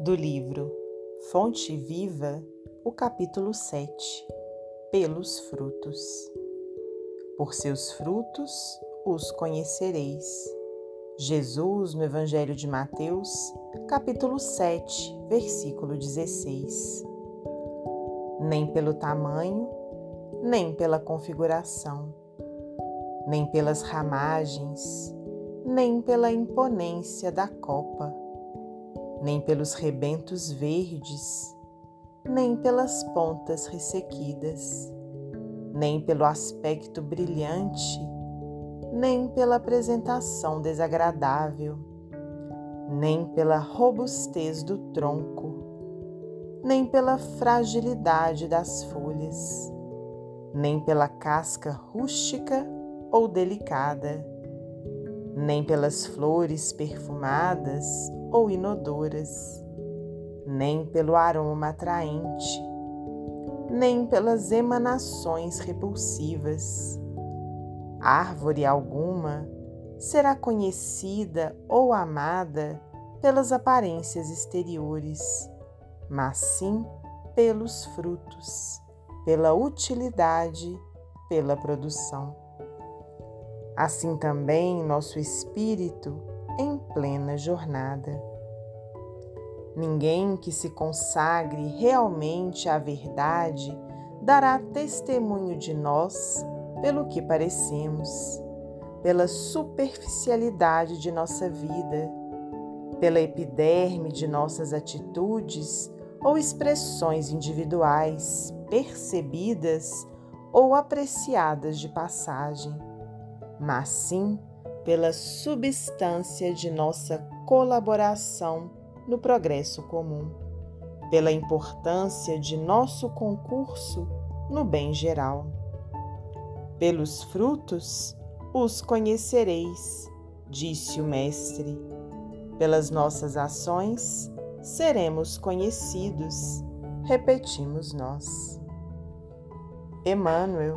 Do livro Fonte Viva, o capítulo 7 Pelos frutos. Por seus frutos os conhecereis. Jesus, no Evangelho de Mateus, capítulo 7, versículo 16. Nem pelo tamanho, nem pela configuração, nem pelas ramagens, nem pela imponência da copa, nem pelos rebentos verdes, nem pelas pontas ressequidas, nem pelo aspecto brilhante, nem pela apresentação desagradável, nem pela robustez do tronco, nem pela fragilidade das folhas, nem pela casca rústica ou delicada nem pelas flores perfumadas ou inodoras, nem pelo aroma atraente, nem pelas emanações repulsivas. Árvore alguma será conhecida ou amada pelas aparências exteriores, mas sim pelos frutos, pela utilidade, pela produção assim também nosso espírito em plena jornada. Ninguém que se consagre realmente à verdade dará testemunho de nós pelo que parecemos, pela superficialidade de nossa vida, pela epiderme de nossas atitudes ou expressões individuais, percebidas ou apreciadas de passagem mas sim pela substância de nossa colaboração no progresso comum, pela importância de nosso concurso no bem geral. Pelos frutos os conhecereis, disse o Mestre. Pelas nossas ações seremos conhecidos, repetimos nós. Emmanuel